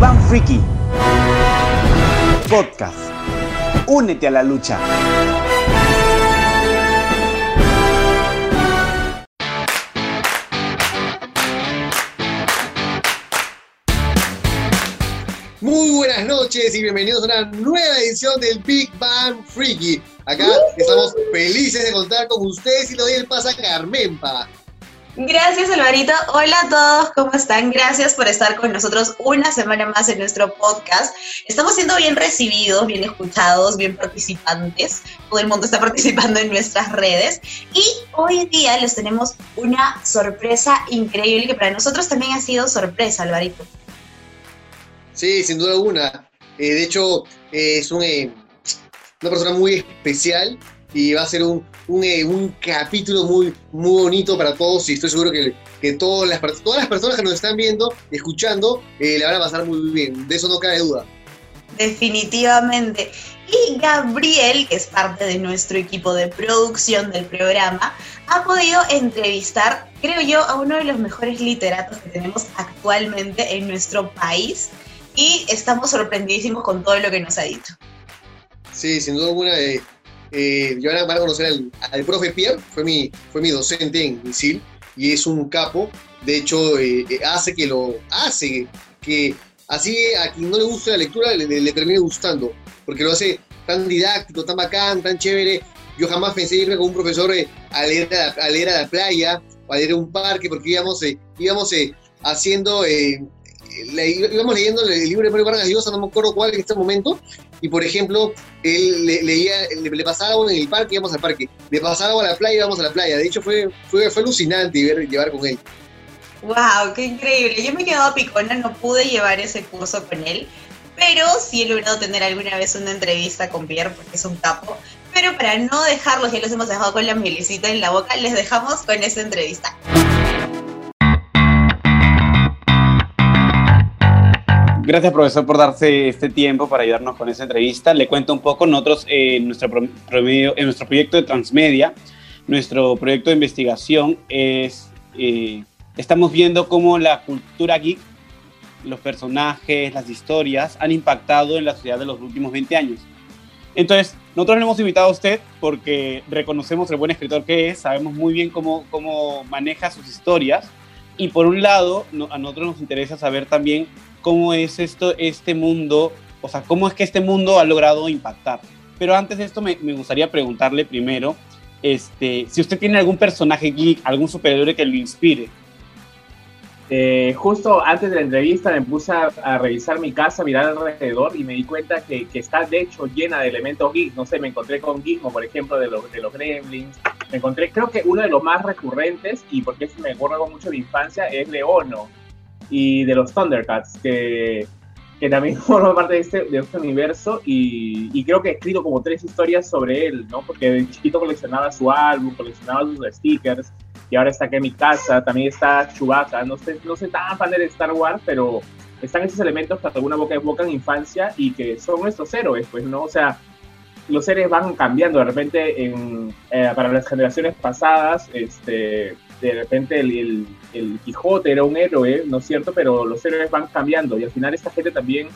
Bang Freaky Podcast. Únete a la lucha. Muy buenas noches y bienvenidos a una nueva edición del Big Bang Freaky. Acá estamos felices de contar con ustedes y le doy el paso a Carmenpa. Gracias, Alvarito. Hola a todos, ¿cómo están? Gracias por estar con nosotros una semana más en nuestro podcast. Estamos siendo bien recibidos, bien escuchados, bien participantes. Todo el mundo está participando en nuestras redes. Y hoy día les tenemos una sorpresa increíble que para nosotros también ha sido sorpresa, Alvarito. Sí, sin duda alguna. Eh, de hecho, eh, es eh, una persona muy especial y va a ser un, un, eh, un, capítulo muy, muy bonito para todos y estoy seguro que, que todas, las, todas las personas que nos están viendo, escuchando, eh, le van a pasar muy bien. De eso no cabe duda. Definitivamente. Y Gabriel, que es parte de nuestro equipo de producción del programa, ha podido entrevistar, creo yo, a uno de los mejores literatos que tenemos actualmente en nuestro país y estamos sorprendidísimos con todo lo que nos ha dicho. Sí, sin duda alguna. Eh, eh, yo van a conocer al, al, profe Pierre, fue mi, fue mi docente en ISIL y es un capo. De hecho, eh, hace que lo hace que así a quien no le guste la lectura le, le, termine gustando, porque lo hace tan didáctico, tan bacán, tan chévere. Yo jamás pensé irme con un profesor eh, a, leer a la playa o a leer a un parque, porque íbamos, eh, íbamos haciendo íbamos leyendo el libro de Mario Vargas Llosa, no me acuerdo cuál en este momento, y por ejemplo, él le, leía, le, le, en el parque, íbamos al parque, le pasaba algo a la playa, íbamos a la playa. De hecho, fue, fue, fue alucinante llevar con él. ¡Wow! ¡Qué increíble! Yo me he quedado picona, no pude llevar ese curso con él, pero sí he logrado tener alguna vez una entrevista con Pierre, porque es un capo. Pero para no dejarlos, ya los hemos dejado con la mielecita en la boca, les dejamos con esa entrevista. Gracias, profesor, por darse este tiempo para ayudarnos con esa entrevista. Le cuento un poco, nosotros eh, en, nuestro promedio, en nuestro proyecto de Transmedia, nuestro proyecto de investigación es, eh, estamos viendo cómo la cultura geek, los personajes, las historias han impactado en la sociedad de los últimos 20 años. Entonces, nosotros le hemos invitado a usted porque reconocemos el buen escritor que es, sabemos muy bien cómo, cómo maneja sus historias y por un lado, no, a nosotros nos interesa saber también cómo es esto, este mundo, o sea, cómo es que este mundo ha logrado impactar. Pero antes de esto me, me gustaría preguntarle primero, este, si usted tiene algún personaje geek, algún superhéroe que lo inspire. Eh, justo antes de la entrevista me puse a, a, revisar mi casa, mirar alrededor y me di cuenta que, que, está de hecho llena de elementos geek. No sé, me encontré con Gizmo, por ejemplo, de los, de los Gremlins. Me encontré, creo que uno de los más recurrentes, y porque me acuerdo mucho de mi infancia, es Leono y de los Thundercats, que, que también forma parte de este, de este universo y, y, creo que he escrito como tres historias sobre él, ¿no? Porque de chiquito coleccionaba su álbum, coleccionaba sus stickers y ahora está aquí en mi casa, también está Chewbacca, no sé, no sé tan fan de Star Wars, pero están esos elementos que de alguna boca evocan infancia y que son nuestros héroes, pues, ¿no? O sea, los héroes van cambiando de repente en, eh, para las generaciones pasadas, este, de repente el, el, el, Quijote era un héroe, ¿no es cierto? Pero los héroes van cambiando y al final esta gente también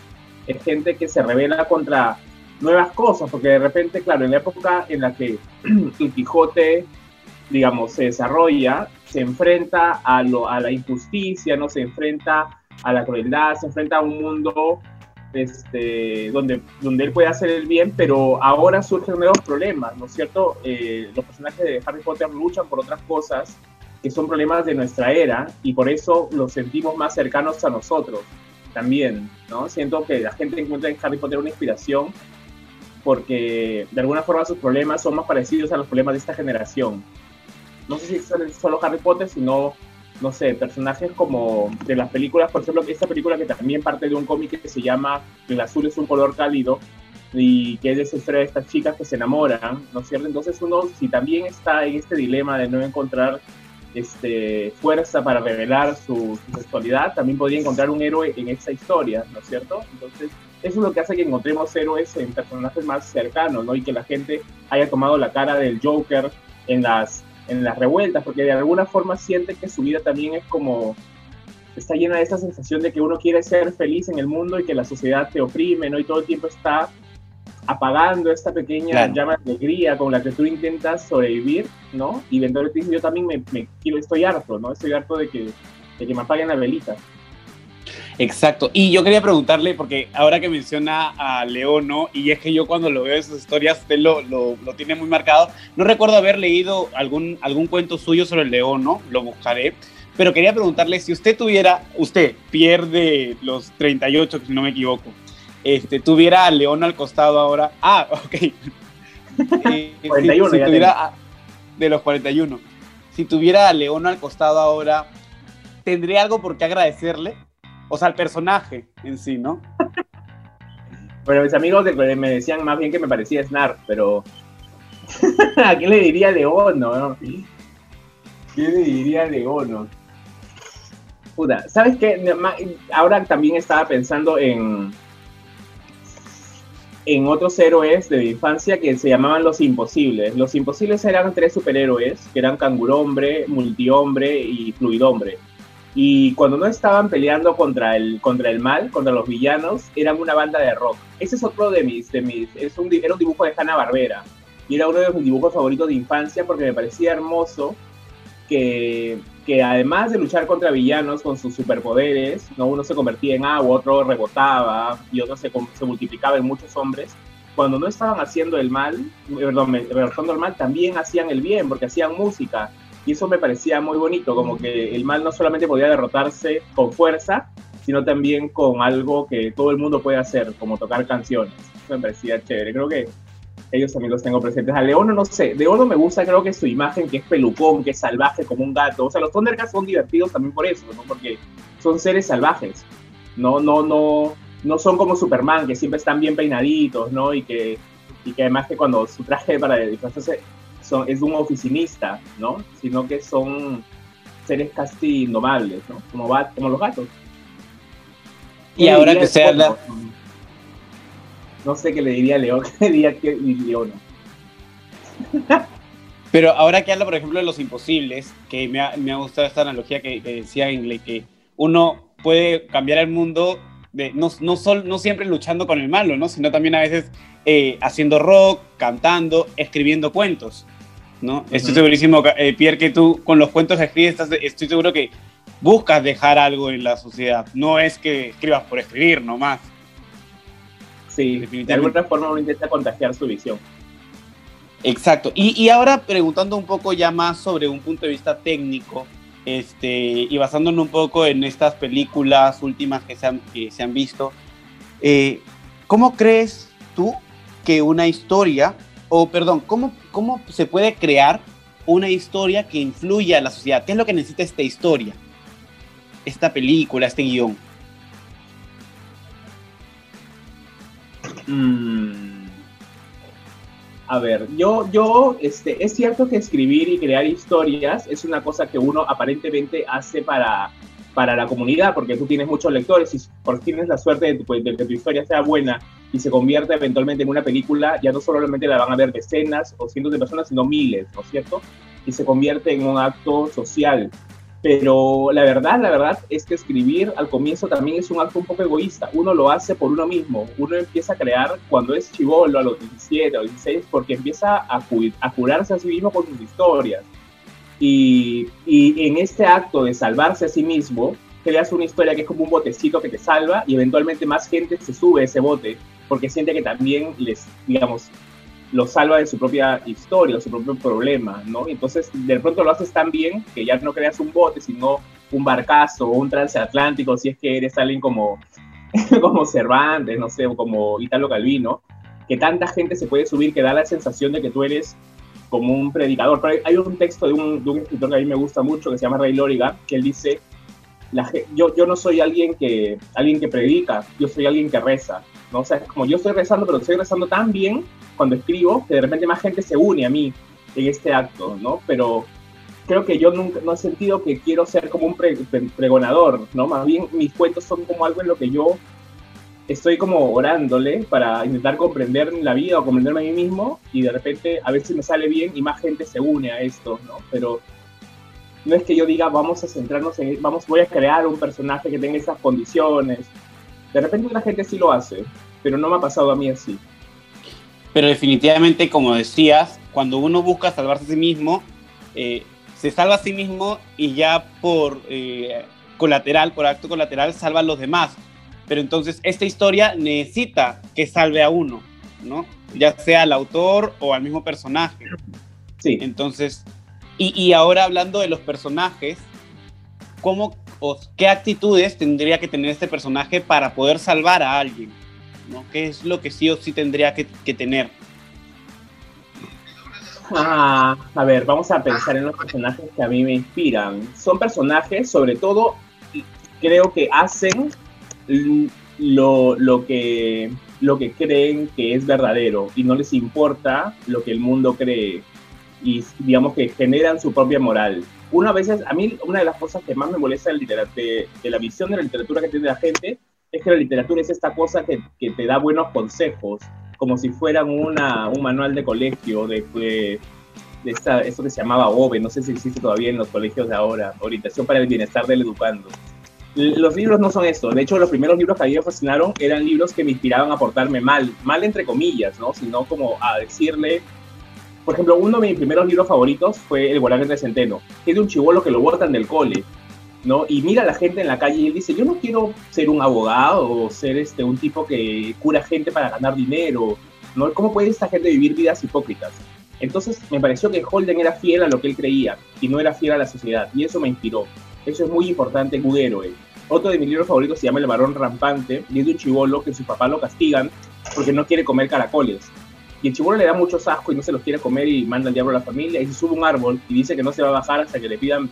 es gente que se revela contra nuevas cosas, porque de repente, claro, en la época en la que el Quijote, digamos, se desarrolla, se enfrenta a, lo, a la injusticia, ¿no? Se enfrenta a la crueldad, se enfrenta a un mundo este, donde, donde él puede hacer el bien, pero ahora surgen nuevos problemas, ¿no es cierto? Eh, los personajes de Harry Potter luchan por otras cosas que son problemas de nuestra era y por eso los sentimos más cercanos a nosotros también, ¿no? Siento que la gente encuentra en Harry Potter una inspiración porque de alguna forma sus problemas son más parecidos a los problemas de esta generación. No sé si son solo Harry Potter, sino, no sé, personajes como de las películas, por ejemplo, esta película que también parte de un cómic que se llama El azul es un color cálido, y que es esa de estas chicas que se enamoran, ¿no es cierto? Entonces uno, si también está en este dilema de no encontrar este, fuerza para revelar su, su, sexualidad, también podría encontrar un héroe en esta historia, ¿no es cierto? Entonces, eso es lo que hace que encontremos héroes en personajes más cercanos, ¿no? Y que la gente haya tomado la cara del Joker en las, en las revueltas, porque de alguna forma siente que su vida también es como, está llena de esta sensación de que uno quiere ser feliz en el mundo y que la sociedad te oprime, ¿no? Y todo el tiempo está apagando esta pequeña llama de alegría con la que tú intentas sobrevivir, ¿no? Y eventualmente yo también me, me, estoy harto, ¿no? Estoy harto de que, de que me apaguen la velita. Exacto. Y yo quería preguntarle, porque ahora que menciona a Leono, y es que yo cuando lo veo esas historias, usted lo, lo, lo, tiene muy marcado. No recuerdo haber leído algún, algún cuento suyo sobre el Leono, lo buscaré. Pero quería preguntarle si usted tuviera, usted pierde los 38, si no me equivoco, este, tuviera a Leono al costado ahora. Ah, ok. 41, si, tuviera de los 41. Si tuviera a Leono al costado ahora, ¿tendría algo por qué agradecerle? O sea, el personaje en sí, ¿no? Bueno, mis amigos me decían más bien que me parecía Snark, pero ¿a quién le diría León, no? ¿Quién le diría León? Puta, ¿sabes qué? Ahora también estaba pensando en en otros héroes de mi infancia que se llamaban Los Imposibles. Los Imposibles eran tres superhéroes, que eran Cangurombre, Multihombre y Fluidhombre. Y cuando no estaban peleando contra el, contra el mal, contra los villanos, eran una banda de rock. Ese es otro de mis, de mis es un, era un dibujo de Hanna Barbera. Y era uno de mis dibujos favoritos de infancia porque me parecía hermoso que, que además de luchar contra villanos con sus superpoderes, ¿no? uno se convertía en agua, otro rebotaba y otro se, se multiplicaba en muchos hombres. Cuando no estaban haciendo el mal, perdón, el mal, también hacían el bien porque hacían música y eso me parecía muy bonito, como que el mal no solamente podía derrotarse con fuerza, sino también con algo que todo el mundo puede hacer, como tocar canciones. Eso me parecía chévere. Creo que ellos también los tengo presentes. A Leono no sé, de Leono me gusta creo que su imagen, que es pelucón, que es salvaje como un gato. O sea, los Thundercats son divertidos también por eso, ¿no? Porque son seres salvajes. No, no, no, no son como Superman, que siempre están bien peinaditos, ¿no? Y que, y que además que cuando su traje para disfrazarse es un oficinista, ¿no? Sino que son seres casi indomables, ¿no? Como, como los gatos. Y ahora que se habla... No sé qué le diría a León, qué diría que León. Pero ahora que habla, por ejemplo, de los imposibles, que me ha, me ha gustado esta analogía que, decía Ingle, que uno puede cambiar el mundo de, no, no, sol, no siempre luchando con el malo, ¿no? sino también a veces eh, haciendo rock, cantando, escribiendo cuentos. ¿no? Estoy segurísimo, eh, Pierre, que tú con los cuentos que escribes, estoy seguro que buscas dejar algo en la sociedad. No es que escribas por escribir nomás. Sí, de alguna forma uno intenta contagiar su visión. Exacto. Y, y, ahora preguntando un poco ya más sobre un punto de vista técnico, este, y basándonos un poco en estas películas últimas que se han, que se han visto, eh, ¿cómo crees tú que una historia o perdón, ¿cómo, ¿cómo se puede crear una historia que influya a la sociedad? ¿Qué es lo que necesita esta historia? Esta película, este guion. Mm. A ver, yo, yo, este, es cierto que escribir y crear historias es una cosa que uno aparentemente hace para, para la comunidad, porque tú tienes muchos lectores y por tienes la suerte de, de, que tu historia sea buena y se convierta eventualmente en una película, ya no solamente la van a ver decenas o cientos de personas, sino miles, ¿no es cierto? Y se convierte en un acto social. Pero la verdad, la verdad es que escribir al comienzo también es un acto un poco egoísta. Uno lo hace por uno mismo. Uno empieza a crear cuando es chivolo, a los 17 o 16, porque empieza a, a curarse a sí mismo con sus historias y, en este acto de salvarse a sí mismo, creas una historia que es como un botecito que te salva y eventualmente más gente se sube a ese bote porque siente que también les, digamos, lo salva de su propia historia, de su propio problema, ¿no? Entonces, de pronto lo haces tan bien que ya no creas un bote, sino un barcazo o un transatlántico, si es que eres alguien como, como Cervantes, no sé, o como Italo Calvino, que tanta gente se puede subir que da la sensación de que tú eres como un predicador. Pero hay un texto de un, de un, escritor que a mí me gusta mucho, que se llama Ray Loriga, que él dice, yo, yo no soy alguien que, alguien que predica, yo soy alguien que reza. ¿no? O sea, como yo estoy rezando, pero estoy rezando tan bien cuando escribo, que de repente más gente se une a mí en este acto, ¿no? Pero creo que yo nunca no he sentido que quiero ser como un pregonador, ¿no? Más bien mis cuentos son como algo en lo que yo estoy como orándole para intentar comprender la vida o comprenderme a mí mismo y de repente a veces me sale bien y más gente se une a esto, ¿no? Pero no es que yo diga, vamos a centrarnos en, vamos, voy a crear un personaje que tenga esas condiciones. De repente la gente sí lo hace, pero no me ha pasado a mí así. Pero definitivamente, como decías, cuando uno busca salvarse a sí mismo, eh, se salva a sí mismo y ya por eh, colateral, por acto colateral, salva a los demás. Pero entonces esta historia necesita que salve a uno, ¿no? Ya sea al autor o al mismo personaje. Sí. Entonces, y, y ahora hablando de los personajes, ¿cómo o qué actitudes tendría que tener este personaje para poder salvar a alguien? ¿No? ¿Qué es lo que sí o sí tendría que, que tener? Ah, a ver, vamos a pensar en los personajes que a mí me inspiran. Son personajes, sobre todo, creo que hacen lo, lo, que, lo que creen que es verdadero y no les importa lo que el mundo cree y digamos que generan su propia moral. Una vez, a mí una de las cosas que más me molesta de, de la visión de la literatura que tiene la gente es que la literatura es esta cosa que, que te da buenos consejos, como si fueran una, un manual de colegio, de, de, de esta, esto que se llamaba OVE, no sé si existe todavía en los colegios de ahora, Orientación para el Bienestar del Educando. Los libros no son eso, de hecho los primeros libros que a mí me fascinaron eran libros que me inspiraban a portarme mal, mal entre comillas, ¿no? Sino como a decirle, por ejemplo, uno de mis primeros libros favoritos fue El Volante de Centeno, que es de un chivolo que lo botan del cole, ¿no? Y mira a la gente en la calle y él dice, yo no quiero ser un abogado o ser este, un tipo que cura gente para ganar dinero, ¿no? ¿Cómo puede esta gente vivir vidas hipócritas? Entonces me pareció que Holden era fiel a lo que él creía y no era fiel a la sociedad, y eso me inspiró. Eso es muy importante en. Otro de mis libros favoritos se llama El varón rampante, y es de un chivolo que su papá lo castigan porque no quiere comer caracoles. Y el chivolo le da mucho asco y no se los quiere comer y manda al diablo a la familia y se sube un árbol y dice que no se va a bajar hasta que le pidan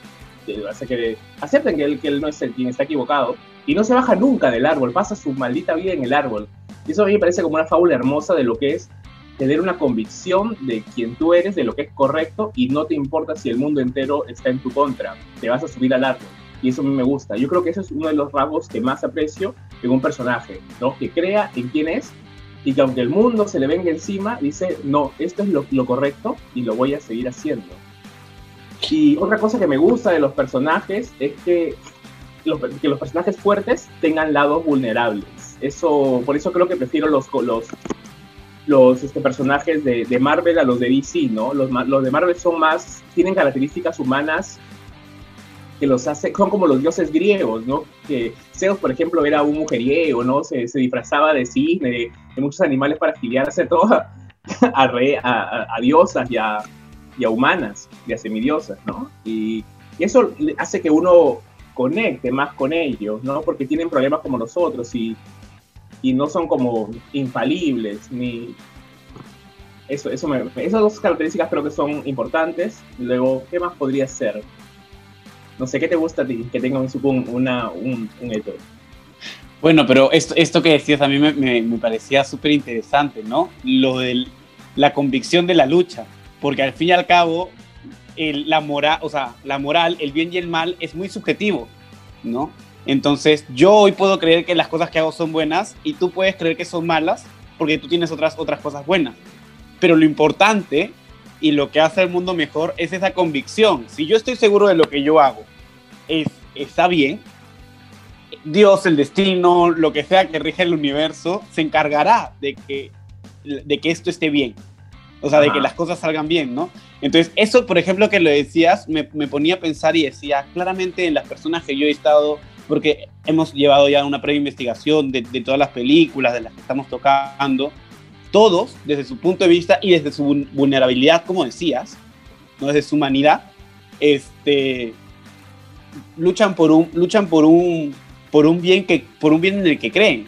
hasta que acepten que él, no es el quien está equivocado, y no se baja nunca del árbol, pasa su maldita vida en el árbol. Y eso a mí me parece como una fábula hermosa de lo que es tener una convicción de quién tú eres, de lo que es correcto, y no te importa si el mundo entero está en tu contra, te vas a subir al árbol. Y eso a mí me gusta. Yo creo que eso es uno de los rasgos que más aprecio en un personaje, ¿no? Que crea en quién es y que aunque el mundo se le venga encima, dice, no, esto es lo correcto y lo voy a seguir haciendo. Y otra cosa que me gusta de los personajes es que los, que los personajes fuertes tengan lados vulnerables. Eso, por eso creo que prefiero los, los, los este, personajes de, de, Marvel a los de DC, ¿no? Los, los de Marvel son más, tienen características humanas que los hace, son como los dioses griegos, ¿no? Que Zeus, por ejemplo, era un mujeriego, ¿no? Se, se disfrazaba de cisne, de, muchos animales para afiliarse a, a, a, a diosas y a, y a humanas, y a semidiosas, ¿no? Y, eso hace que uno conecte más con ellos, ¿no? Porque tienen problemas como nosotros y, y no son como infalibles, ni... Eso, eso me, esas dos características creo que son importantes. Luego, ¿qué más podría ser? No sé, ¿qué te gusta a ti que tenga un, una, un, un? Bueno, pero esto, esto que decías a mí me, me, me parecía súper interesante, ¿no? Lo de la convicción de la lucha porque al fin y al cabo la, moral, o sea, la moral, el bien y el mal es muy subjetivo, ¿no? Entonces yo hoy puedo creer que las cosas que hago son buenas y tú puedes creer que son malas porque tú tienes otras, otras cosas buenas. Pero lo importante y lo que hace el mundo mejor es esa convicción. Si yo estoy seguro de lo que yo hago es, está bien, Dios, el destino, lo que sea que rige el universo, se encargará de que, de que esto esté bien. O sea, Ajá. de que las cosas salgan bien, ¿no? Entonces, eso, por ejemplo, que lo decías, me, me, ponía a pensar y decía, claramente en las personas que yo he estado, porque hemos llevado ya una previa investigación de, de todas las películas, de las que estamos tocando, todos, desde su punto de vista y desde su vulnerabilidad, como decías, ¿no? desde su humanidad, este, luchan por un, luchan por un, por un bien que, por un bien en el que creen.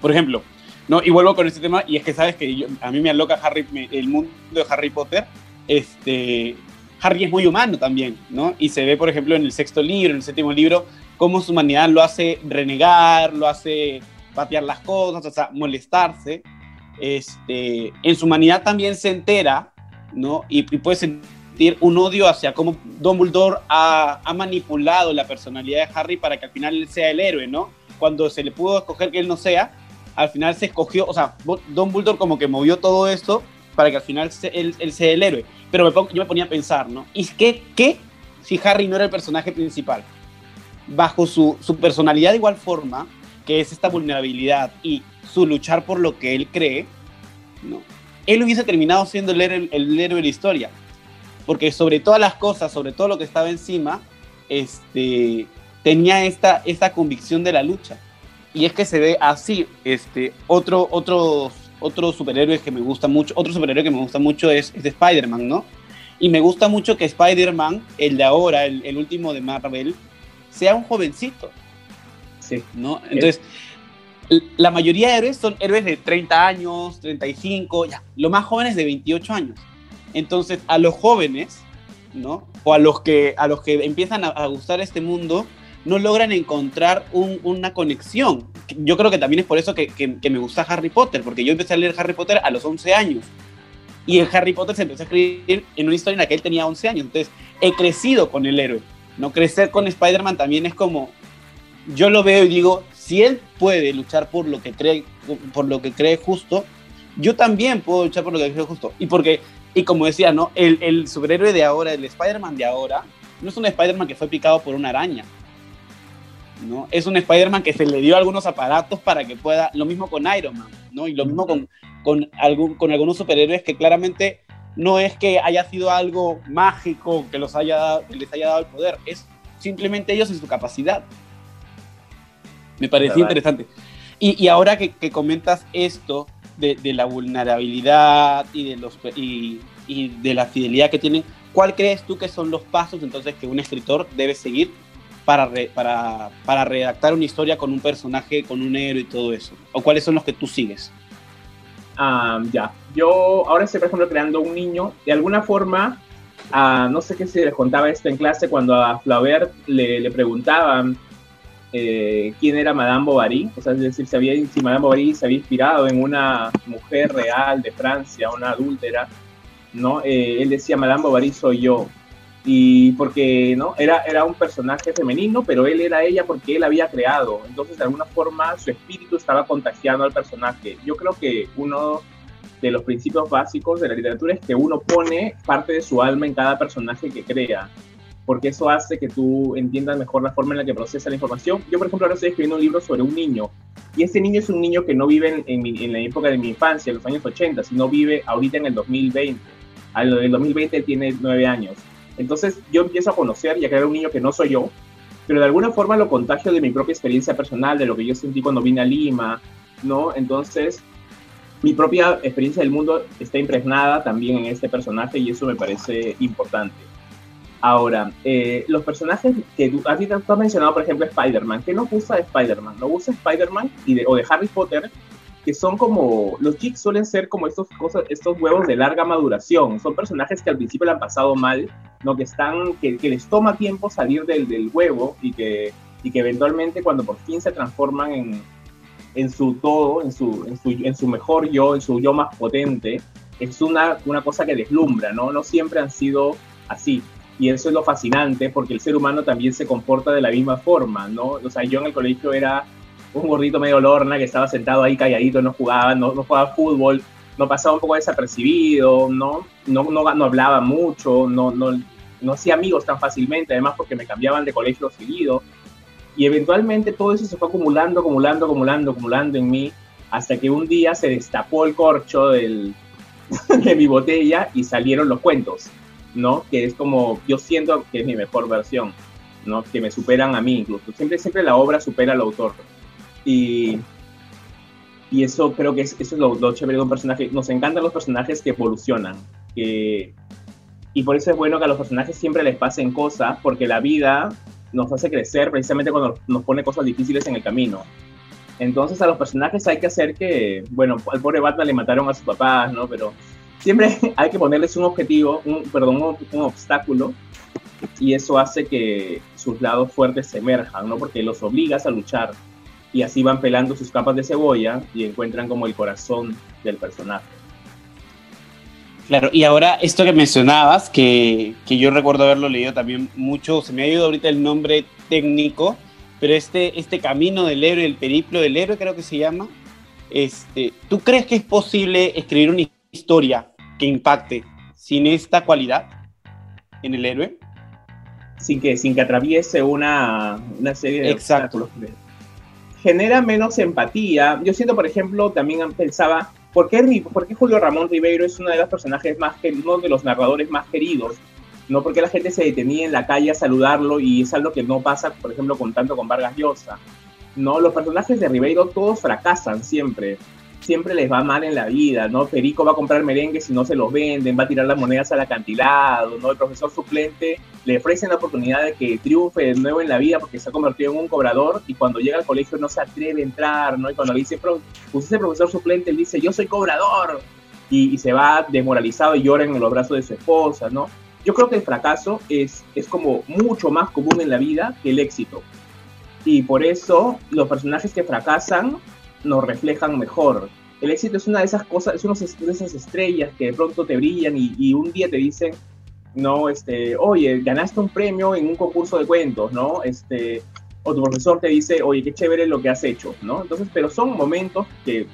Por ejemplo, no, y vuelvo con este tema, y es que sabes que a mí me aloca Harry, me, el mundo de Harry Potter. Este, Harry es muy humano también, ¿no? Y se ve, por ejemplo, en el sexto libro, en el séptimo libro, cómo su humanidad lo hace renegar, lo hace patear las cosas, o sea, molestarse. Este, en su humanidad también se entera, ¿no? Y, y puede sentir un odio hacia cómo Dumbledore ha, ha manipulado la personalidad de Harry para que al final él sea el héroe, ¿no? Cuando se le pudo escoger que él no sea, al final se escogió, o sea, Don Bulldor como que movió todo esto para que al final se, él, sea el héroe. Pero me yo me ponía a pensar, ¿no? ¿Y qué, qué si Harry no era el personaje principal? Bajo su, su personalidad de igual forma, que es esta vulnerabilidad y su luchar por lo que él cree, ¿no? él hubiese terminado siendo el héroe, el héroe de la historia. Porque sobre todas las cosas, sobre todo lo que estaba encima, este, tenía esta, esta convicción de la lucha. Y es que se ve así, este, otro, otro, otro superhéroe que me gusta mucho, otro superhéroe que me gusta mucho es, es Spider-Man, ¿no? Y me gusta mucho que Spider-Man, el de ahora, el, el, último de Marvel, sea un jovencito. Sí. ¿No? Entonces, la mayoría de héroes son héroes de 30 años, 35, ya, lo más jóvenes de 28 años. Entonces, a los jóvenes, ¿no? O a los que, a los que empiezan a, a gustar este mundo, no logran encontrar un, una conexión. Yo creo que también es por eso que, me gusta Harry Potter, porque yo empecé a leer Harry Potter a los 11 años. Y en Harry Potter se empezó a escribir en una historia en la que él tenía 11 años. Entonces, he crecido con el héroe. No crecer con Spider-Man también es como, yo lo veo y digo, si él puede luchar por lo que cree, por lo que cree justo, yo también puedo luchar por lo que creo justo. Y porque, y como decía, ¿no? El, el superhéroe de ahora, el Spider-Man de ahora, no es un Spider-Man que fue picado por una araña. ¿No? Es un Spider-Man que se le dio algunos aparatos para que pueda, lo mismo con Iron Man, ¿no? Y lo mismo con, con, algún, con algunos superhéroes que claramente no es que haya sido algo mágico que, los haya, que les haya dado el poder, es simplemente ellos en su capacidad. Me pareció interesante. Y, y, ahora que, que, comentas esto de, de, la vulnerabilidad y de, los, y, y de la fidelidad que tienen, ¿cuál crees tú que son los pasos entonces que un escritor debe seguir para, re, para, para, redactar una historia con un personaje, con un héroe y todo eso? ¿O cuáles son los que tú sigues? Um, ya, yo ahora estoy, por ejemplo, creando un niño. De alguna forma, uh, no sé qué si les contaba esto en clase, cuando a Flaubert le, le preguntaban eh, quién era Madame Bovary, o sea, es decir, si, había, si Madame Bovary se había inspirado en una mujer real de Francia, una adúltera, ¿no? Eh, él decía, Madame Bovary soy yo, y porque no era, era un personaje femenino, pero él era ella porque él había creado. Entonces, de alguna forma, su espíritu estaba contagiando al personaje. Yo creo que uno de los principios básicos de la literatura es que uno pone parte de su alma en cada personaje que crea, porque eso hace que tú entiendas mejor la forma en la que procesa la información. Yo, por ejemplo, ahora estoy escribiendo un libro sobre un niño, y este niño es un niño que no vive en, en, en la época de mi infancia, en los años 80, sino vive ahorita en el 2020. En el 2020 tiene nueve años entonces yo empiezo a conocer y a crear un niño que no soy yo, pero de alguna forma lo contagio de mi propia experiencia personal, de lo que yo sentí cuando vine a Lima, ¿no? Entonces mi propia experiencia del mundo está impregnada también en este personaje y eso me parece importante. Ahora, eh, los personajes que tú, a te has mencionado, por ejemplo, Spider-Man. ¿Qué nos gusta de Spider-Man? Nos gusta Spider-Man o de Harry Potter que son como, los chicos suelen ser como estos, cosas, estos huevos de larga maduración, son personajes que al principio le han pasado mal, ¿no? que, están, que, que les toma tiempo salir del, del huevo y que, y que eventualmente cuando por fin se transforman en, en su todo, en su, en su, en su mejor yo, en su yo más potente, es una, una cosa que deslumbra, ¿no? No siempre han sido así. Y eso es lo fascinante porque el ser humano también se comporta de la misma forma, ¿no? O sea, yo en el colegio era un gordito medio lorna que estaba sentado ahí calladito, no jugaba, no, no jugaba fútbol, no pasaba un poco desapercibido, ¿no? No, no, no hablaba mucho, no, no, no hacía amigos tan fácilmente, además porque me cambiaban de colegio seguido. Y eventualmente todo eso se fue acumulando, acumulando, acumulando, acumulando en mí, hasta que un día se destapó el corcho del, de mi botella y salieron los cuentos, ¿no? Que es como, yo siento que es mi mejor versión, ¿no? Que me superan a mí incluso. Siempre, siempre la obra supera al autor. Y, y eso creo que es, eso es lo, lo, chévere de un personaje. Nos encantan los personajes que evolucionan. Que, y por eso es bueno que a los personajes siempre les pasen cosas, porque la vida nos hace crecer precisamente cuando nos pone cosas difíciles en el camino. Entonces a los personajes hay que hacer que, bueno, al pobre Batman le mataron a sus papás, ¿no? Pero siempre hay que ponerles un objetivo, un, perdón, un, un obstáculo y eso hace que sus lados fuertes se emerjan, ¿no? Porque los obligas a luchar y así van pelando sus capas de cebolla y encuentran como el corazón del personaje. Claro, y ahora esto que mencionabas, que, que, yo recuerdo haberlo leído también mucho, se me ha ido ahorita el nombre técnico, pero este, este camino del héroe, el periplo del héroe creo que se llama, este, ¿tú crees que es posible escribir una historia que impacte sin esta cualidad en el héroe? sin que, sin que atraviese una, una serie de Exacto. Genera menos empatía. Yo siento, por ejemplo, también pensaba, ¿por qué, ¿por qué Julio Ramón Ribeiro es uno de los personajes más, uno de los narradores más queridos? No porque la gente se detenía en la calle a saludarlo y es algo que no pasa, por ejemplo, con tanto con Vargas Llosa. No, los personajes de Ribeiro todos fracasan siempre siempre les va mal en la vida, ¿no? Perico va a comprar merengue si no se los venden, va a tirar las monedas al acantilado, ¿no? El profesor suplente le ofrecen la oportunidad de que triunfe de nuevo en la vida porque se ha convertido en un cobrador y cuando llega al colegio no se atreve a entrar, ¿no? Y cuando le dice, pues ese profesor suplente, él dice, yo soy cobrador, y, se va desmoralizado y llora en los brazos de su esposa, ¿no? Yo creo que el fracaso es, es como mucho más común en la vida que el éxito. Y por eso los personajes que fracasan nos reflejan mejor el éxito es una de esas cosas, es una de esas estrellas que de pronto te brillan y, un día te dicen, no, este, oye, ganaste un premio en un concurso de cuentos, ¿no? Este, o tu profesor te dice, oye, qué chévere lo que has hecho, ¿no? Entonces, pero son momentos que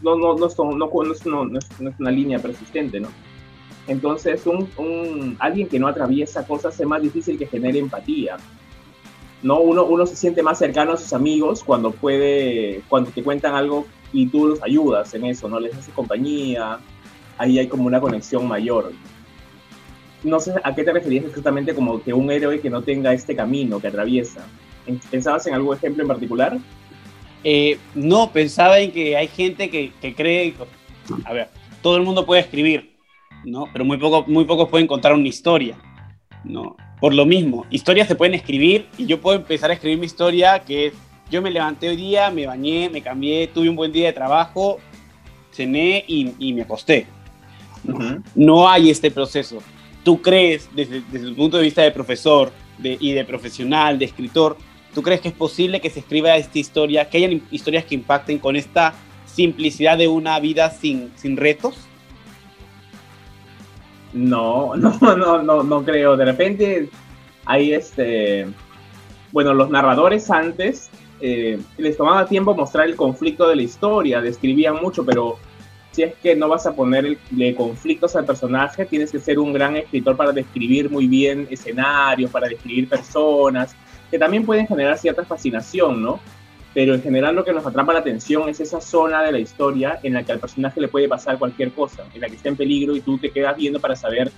no, no, no, son, no, no, es, no, es, una línea persistente, ¿no? Entonces, un, alguien que no atraviesa cosas es más difícil que genere empatía. ¿No? Uno, uno se siente más cercano a sus amigos cuando puede, cuando te cuentan algo y tú los ayudas en eso, ¿no? Les haces compañía, ahí hay como una conexión mayor. No sé a qué te referías exactamente como que un héroe que no tenga este camino que atraviesa. ¿Pensabas en algún ejemplo en particular? Eh, no, pensaba en que hay gente que, que, cree, a ver, todo el mundo puede escribir, ¿no? Pero muy, poco, muy pocos pueden contar una historia, ¿no? Por lo mismo, historias se pueden escribir y yo puedo empezar a escribir mi historia que es yo me levanté hoy día, me bañé, me cambié, tuve un buen día de trabajo, cené y, me acosté. No hay este proceso. ¿Tú crees, desde, desde el punto de vista de profesor y de profesional, de escritor, ¿tú crees que es posible que se escriba esta historia, que haya historias que impacten con esta simplicidad de una vida sin, sin retos? No, no, no, no, no creo. De repente hay este, bueno, los narradores antes eh, les tomaba tiempo mostrar el conflicto de la historia, describían mucho, pero si es que no vas a ponerle conflictos al personaje, tienes que ser un gran escritor para describir muy bien escenarios, para describir personas, que también pueden generar cierta fascinación, ¿no? Pero en general lo que nos atrapa la atención es esa zona de la historia en la que al personaje le puede pasar cualquier cosa, en la que está en peligro y tú te quedas viendo para saber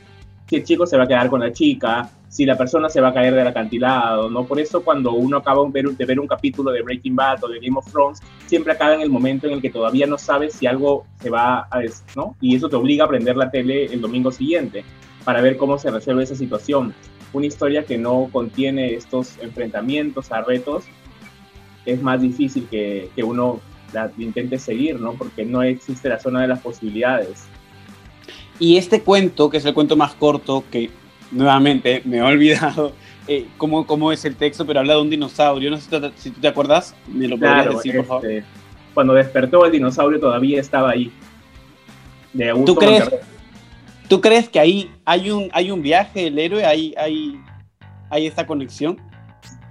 si el chico se va a quedar con la chica, si la persona se va a caer del acantilado, ¿no? Por eso cuando uno acaba de ver un capítulo de Breaking Bad o de Game of Thrones, siempre acaba en el momento en el que todavía no sabes si algo se va a... ¿no? Y eso te obliga a prender la tele el domingo siguiente para ver cómo se resuelve esa situación. Una historia que no contiene estos enfrentamientos a retos es más difícil que, que uno la intente seguir, ¿no? Porque no existe la zona de las posibilidades. Y este cuento, que es el cuento más corto, que nuevamente me he olvidado eh, cómo, cómo, es el texto, pero habla de un dinosaurio. No sé si, tú te acuerdas, me lo podrías decir, por favor. Este, cuando despertó el dinosaurio todavía estaba ahí. De ¿Tú, crees, ¿Tú crees que ahí hay un, hay un viaje del héroe? ¿Hay, hay, hay esta conexión?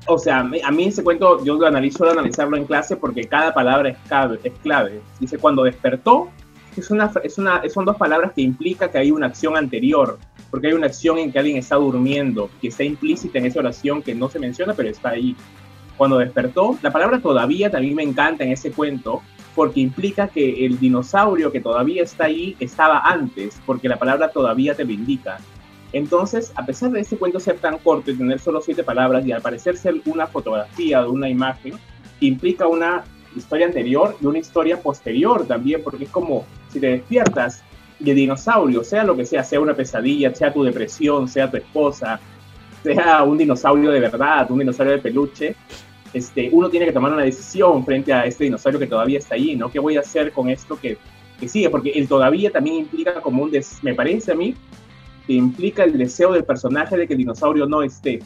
O sea, a mí ese cuento yo lo analizo, de analizarlo en clase porque cada palabra es clave. Es clave. Dice, cuando despertó, es una, es una, son dos palabras que implica que hay una acción anterior, porque hay una acción en que alguien está durmiendo, que está implícita en esa oración que no se menciona, pero está ahí. Cuando despertó, la palabra todavía también me encanta en ese cuento, porque implica que el dinosaurio que todavía está ahí estaba antes, porque la palabra todavía te lo indica. Entonces, a pesar de ese cuento ser tan corto y tener solo siete palabras y al parecer ser una fotografía de una imagen, implica una historia anterior y una historia posterior también, porque es como si te despiertas de dinosaurio, sea lo que sea, sea una pesadilla, sea tu depresión, sea tu esposa, sea un dinosaurio de verdad, un dinosaurio de peluche, este, uno tiene que tomar una decisión frente a este dinosaurio que todavía está ahí, ¿no? ¿Qué voy a hacer con esto que, que sigue? Porque el todavía también implica como un, des, me parece a mí, que implica el deseo del personaje de que el dinosaurio no esté,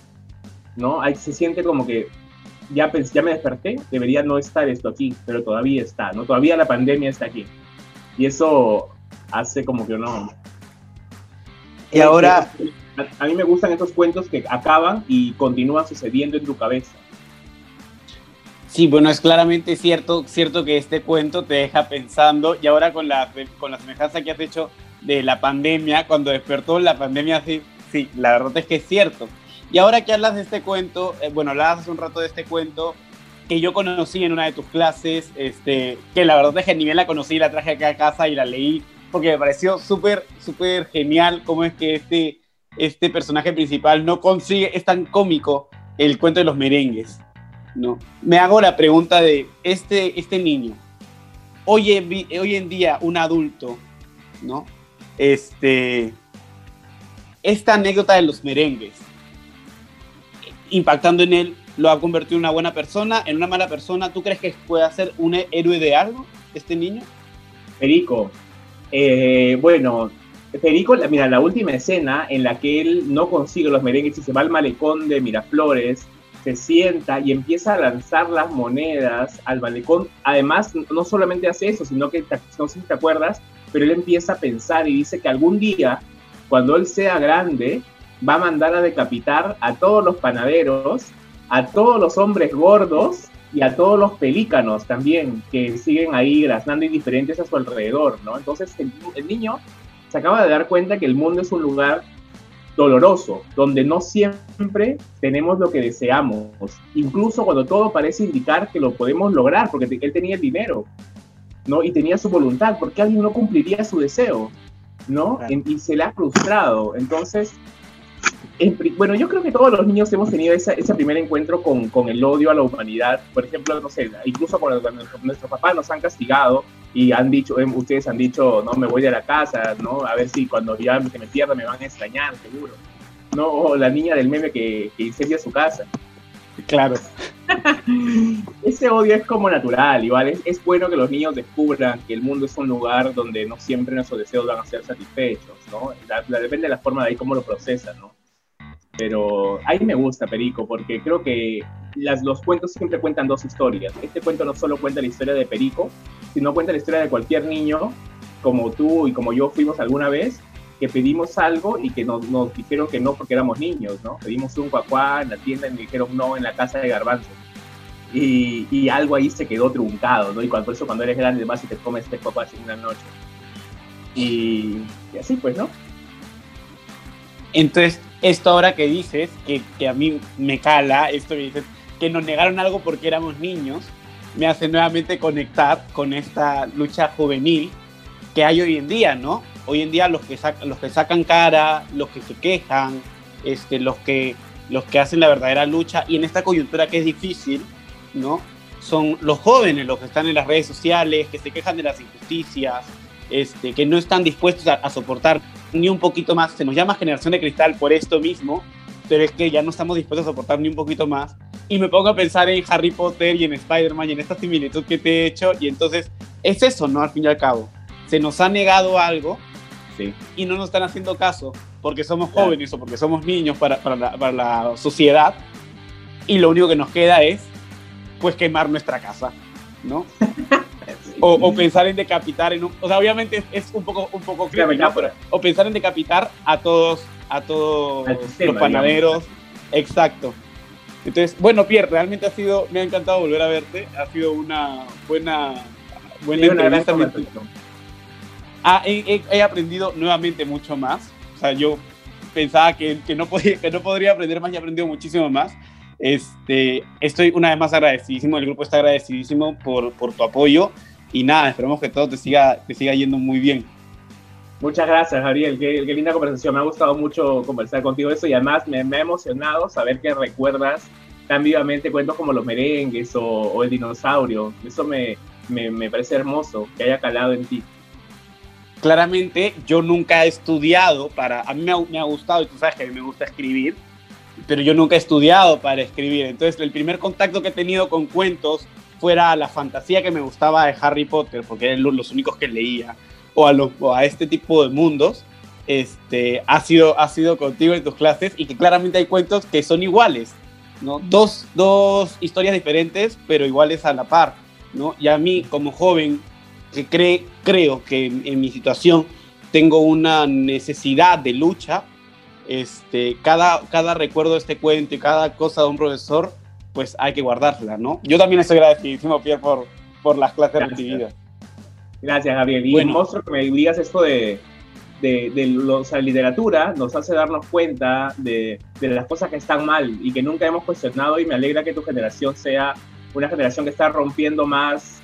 ¿no? Ahí se siente como que ya, ya me desperté, debería no estar esto aquí, pero todavía está, ¿no? Todavía la pandemia está aquí. Y eso hace como que no. Y ahora. A, mí me gustan estos cuentos que acaban y continúan sucediendo en tu cabeza. Sí, bueno, es claramente cierto, cierto que este cuento te deja pensando, y ahora con la, con la semejanza que has hecho de la pandemia, cuando despertó la pandemia, sí, sí, la verdad es que es cierto. Y ahora que hablas de este cuento, eh, bueno, hablabas hace un rato de este cuento que yo conocí en una de tus clases, este, que la verdad es que ni bien la conocí, la traje acá a casa y la leí, porque me pareció súper, súper genial cómo es que este, este personaje principal no consigue, es tan cómico el cuento de los merengues, ¿no? Me hago la pregunta de, este, este niño, hoy en, hoy en día un adulto, ¿no? Este, esta anécdota de los merengues, impactando en él, lo ha convertido en una buena persona, en una mala persona. ¿Tú crees que puede ser un héroe de algo este niño? Perico. Eh, bueno, Perico, mira, la última escena en la que él no consigue los merengues y se va al malecón de Miraflores, se sienta y empieza a lanzar las monedas al malecón. Además, no solamente hace eso, sino que, no sé si te acuerdas, pero él empieza a pensar y dice que algún día, cuando él sea grande, va a mandar a decapitar a todos los panaderos, a todos los hombres gordos y a todos los pelícanos también que siguen ahí graznando indiferentes a su alrededor, ¿no? Entonces el, el niño se acaba de dar cuenta que el mundo es un lugar doloroso, donde no siempre tenemos lo que deseamos, incluso cuando todo parece indicar que lo podemos lograr, porque él tenía el dinero, ¿no? Y tenía su voluntad, porque alguien no cumpliría su deseo, ¿no? Y se le ha frustrado. Entonces, bueno, yo creo que todos los niños hemos tenido ese primer encuentro con, con, el odio a la humanidad. Por ejemplo, no sé, incluso cuando, nuestros papás nos han castigado y han dicho, eh, ustedes han dicho, no, me voy de la casa, ¿no? A ver si cuando ya me, me pierda me van a extrañar, seguro. ¿No? O la niña del meme que, que incendia su casa. Claro. Ese odio es como natural, igual es, es, bueno que los niños descubran que el mundo es un lugar donde no siempre nuestros deseos van a ser satisfechos, ¿no? depende de la forma de ahí cómo lo procesan, ¿no? Pero ahí me gusta Perico, porque creo que las, los cuentos siempre cuentan dos historias. Este cuento no solo cuenta la historia de Perico, sino cuenta la historia de cualquier niño, como tú y como yo fuimos alguna vez, que pedimos algo y que nos, nos dijeron que no porque éramos niños, ¿no? Pedimos un cuacuá en la tienda y me dijeron no en la casa de garbanzo. Y, y, algo ahí se quedó truncado, ¿no? Y cuando, por eso cuando eres grande vas y te comes este cuacuá en una noche. Y, y así pues, ¿no? Entonces, esto ahora que dices, que, que, a mí me cala, esto que dices, que nos negaron algo porque éramos niños, me hace nuevamente conectar con esta lucha juvenil que hay hoy en día, ¿no? Hoy en día los que, los que sacan cara, los que se quejan, este, los, que, los que hacen la verdadera lucha, y en esta coyuntura que es difícil, ¿no? Son los jóvenes los que están en las redes sociales, que se quejan de las injusticias, este, que no están dispuestos a, a soportar ni un poquito más. Se nos llama generación de cristal por esto mismo, pero es que ya no estamos dispuestos a soportar ni un poquito más. Y me pongo a pensar en Harry Potter y en Spider-Man y en esta similitud que te he hecho. Y entonces es eso, ¿no? Al fin y al cabo. Se nos ha negado algo sí. y no nos están haciendo caso porque somos jóvenes o porque somos niños para, para, la, para la sociedad. Y lo único que nos queda es, pues, quemar nuestra casa, ¿no? O, o, pensar en decapitar en un, o sea obviamente es, es un poco un poco claro, ¿no? pero, o pensar en decapitar a todos a todos sistema, los panaderos digamos. exacto entonces bueno Pierre realmente ha sido me ha encantado volver a verte ha sido una buena buena sí, entrevista una ah, he, he, aprendido nuevamente mucho más o sea yo pensaba que, que, no podía, que no podría aprender más y he aprendido muchísimo más este, estoy una vez más agradecidísimo, el grupo está agradecidísimo por, por tu apoyo y nada, esperemos que todo te siga, te siga yendo muy bien. Muchas gracias, Gabriel. Qué, qué, linda conversación. Me ha gustado mucho conversar contigo eso y además me, me ha emocionado saber que recuerdas tan vivamente cuentos como los merengues o, o el dinosaurio. Eso me, me, me, parece hermoso que haya calado en ti. Claramente, yo nunca he estudiado para. A mí me ha, me ha gustado, y tú sabes que a mí me gusta escribir, pero yo nunca he estudiado para escribir. Entonces, el primer contacto que he tenido con cuentos fuera la fantasía que me gustaba de Harry Potter, porque eran los únicos que leía, o a, lo, o a este tipo de mundos, este, ha, sido, ha sido contigo en tus clases y que claramente hay cuentos que son iguales, ¿no? Dos, dos historias diferentes, pero iguales a la par, ¿no? Y a mí, como joven, que cree, creo que en, en mi situación tengo una necesidad de lucha, este, cada, cada recuerdo de este cuento y cada cosa de un profesor pues hay que guardarla, ¿no? Yo también estoy agradecidísimo, Pierre, por, por las clases Gracias. recibidas. Gracias, Gabriel. Y Bueno. el monstruo que me digas esto de, de, de los, la literatura nos hace darnos cuenta de, de, las cosas que están mal y que nunca hemos cuestionado y me alegra que tu generación sea una generación que está rompiendo más,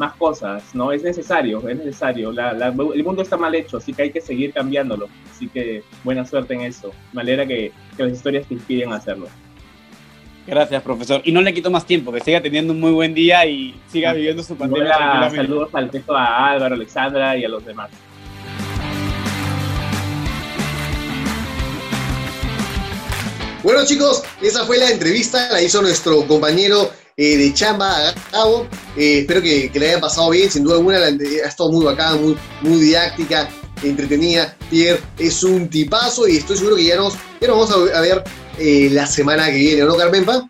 más cosas, ¿no? Es necesario, es necesario. La, la, el mundo está mal hecho, así que hay que seguir cambiándolo. Así que buena suerte en eso. Me alegra que, que las historias te inspiren a hacerlo. Gracias, profesor. Y no le quito más tiempo, que siga teniendo un muy buen día y siga viviendo su pandemia. Saludos al texto a Álvaro, Alexandra y a los demás. Bueno chicos, esa fue la entrevista, la hizo nuestro compañero eh, de chamba, Gabo. Eh, espero que, que, le hayan pasado bien, sin duda alguna, la, ha estado muy bacán, muy, muy didáctica, entretenida. Pierre es un tipazo y estoy seguro que ya nos, ya vamos a ver eh, la semana que viene, ¿no, Carmenpa?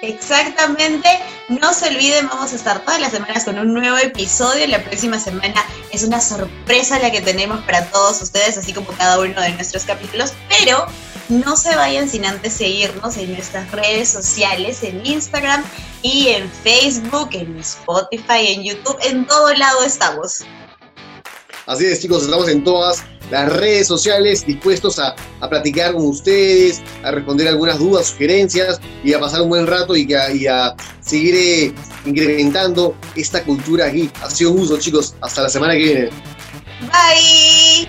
Exactamente. No se olviden, vamos a estar todas las semanas con un nuevo episodio. La próxima semana es una sorpresa la que tenemos para todos ustedes, así como cada uno de nuestros capítulos. Pero no se vayan sin antes seguirnos en nuestras redes sociales, en Instagram y en Facebook, en Spotify, en YouTube. En todo lado estamos. Así es, chicos, estamos en todas las redes sociales dispuestos a, a platicar con ustedes, a responder algunas dudas, sugerencias y a pasar un buen rato y, a, y a seguir eh, incrementando esta cultura aquí. Ha sido un gusto, chicos. Hasta la semana que viene. Bye.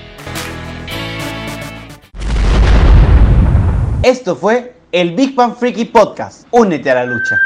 Esto fue el Big Bang Freaky Podcast. Únete a la lucha.